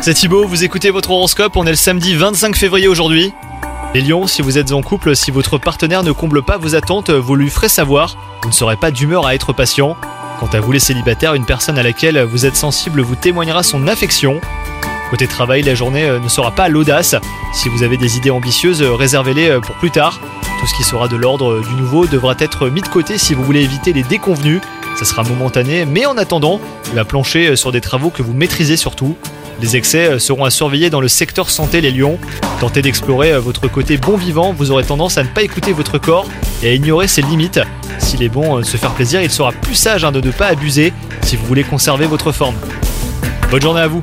C'est Thibaut, vous écoutez votre horoscope, on est le samedi 25 février aujourd'hui. Les lions, si vous êtes en couple, si votre partenaire ne comble pas vos attentes, vous lui ferez savoir, vous ne serez pas d'humeur à être patient. Quant à vous les célibataires, une personne à laquelle vous êtes sensible vous témoignera son affection. Côté travail, la journée euh, ne sera pas l'audace. Si vous avez des idées ambitieuses, euh, réservez-les euh, pour plus tard. Tout ce qui sera de l'ordre du nouveau devra être mis de côté si vous voulez éviter les déconvenus. Ça sera momentané, mais en attendant, il va plancher sur des travaux que vous maîtrisez surtout. Les excès seront à surveiller dans le secteur santé les lions. Tentez d'explorer votre côté bon vivant, vous aurez tendance à ne pas écouter votre corps et à ignorer ses limites. S'il est bon de se faire plaisir, il sera plus sage hein, de ne pas abuser si vous voulez conserver votre forme. Bonne journée à vous